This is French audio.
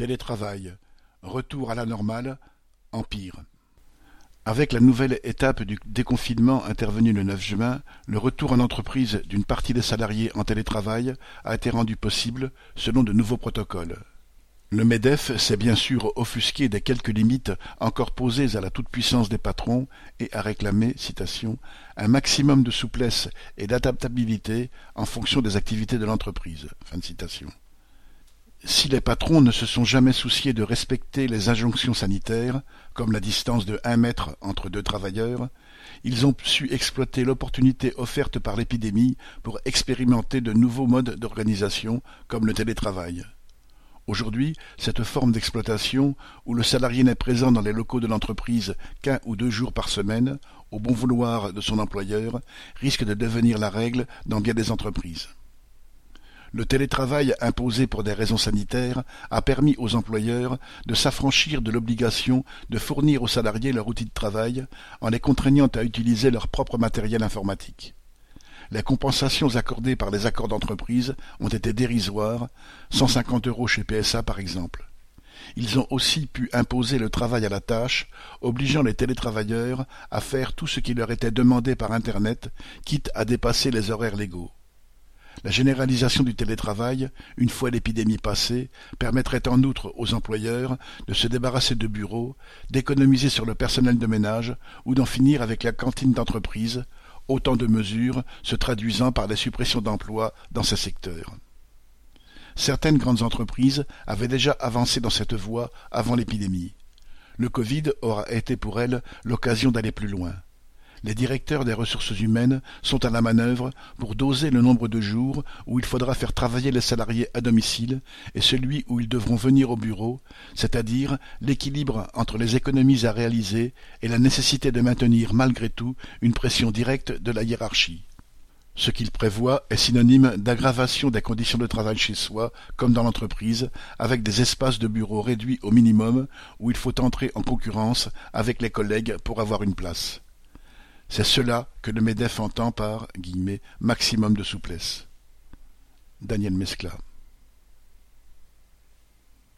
Télétravail, retour à la normale, empire. Avec la nouvelle étape du déconfinement intervenue le 9 juin, le retour en entreprise d'une partie des salariés en télétravail a été rendu possible selon de nouveaux protocoles. Le MEDEF s'est bien sûr offusqué des quelques limites encore posées à la toute-puissance des patrons et a réclamé, citation, un maximum de souplesse et d'adaptabilité en fonction des activités de l'entreprise. Si les patrons ne se sont jamais souciés de respecter les injonctions sanitaires, comme la distance de un mètre entre deux travailleurs, ils ont su exploiter l'opportunité offerte par l'épidémie pour expérimenter de nouveaux modes d'organisation, comme le télétravail. Aujourd'hui, cette forme d'exploitation, où le salarié n'est présent dans les locaux de l'entreprise qu'un ou deux jours par semaine, au bon vouloir de son employeur, risque de devenir la règle dans bien des entreprises. Le télétravail imposé pour des raisons sanitaires a permis aux employeurs de s'affranchir de l'obligation de fournir aux salariés leur outil de travail en les contraignant à utiliser leur propre matériel informatique. Les compensations accordées par les accords d'entreprise ont été dérisoires, 150 euros chez PSA par exemple. Ils ont aussi pu imposer le travail à la tâche, obligeant les télétravailleurs à faire tout ce qui leur était demandé par Internet, quitte à dépasser les horaires légaux. La généralisation du télétravail, une fois l'épidémie passée, permettrait en outre aux employeurs de se débarrasser de bureaux, d'économiser sur le personnel de ménage ou d'en finir avec la cantine d'entreprise, autant de mesures se traduisant par la suppression d'emplois dans ces secteurs. Certaines grandes entreprises avaient déjà avancé dans cette voie avant l'épidémie. Le Covid aura été pour elles l'occasion d'aller plus loin. Les directeurs des ressources humaines sont à la manœuvre pour doser le nombre de jours où il faudra faire travailler les salariés à domicile et celui où ils devront venir au bureau, c'est-à-dire l'équilibre entre les économies à réaliser et la nécessité de maintenir malgré tout une pression directe de la hiérarchie. Ce qu'il prévoit est synonyme d'aggravation des conditions de travail chez soi comme dans l'entreprise, avec des espaces de bureau réduits au minimum où il faut entrer en concurrence avec les collègues pour avoir une place. C'est cela que le MEDEF entend par « maximum de souplesse ». Daniel Mescla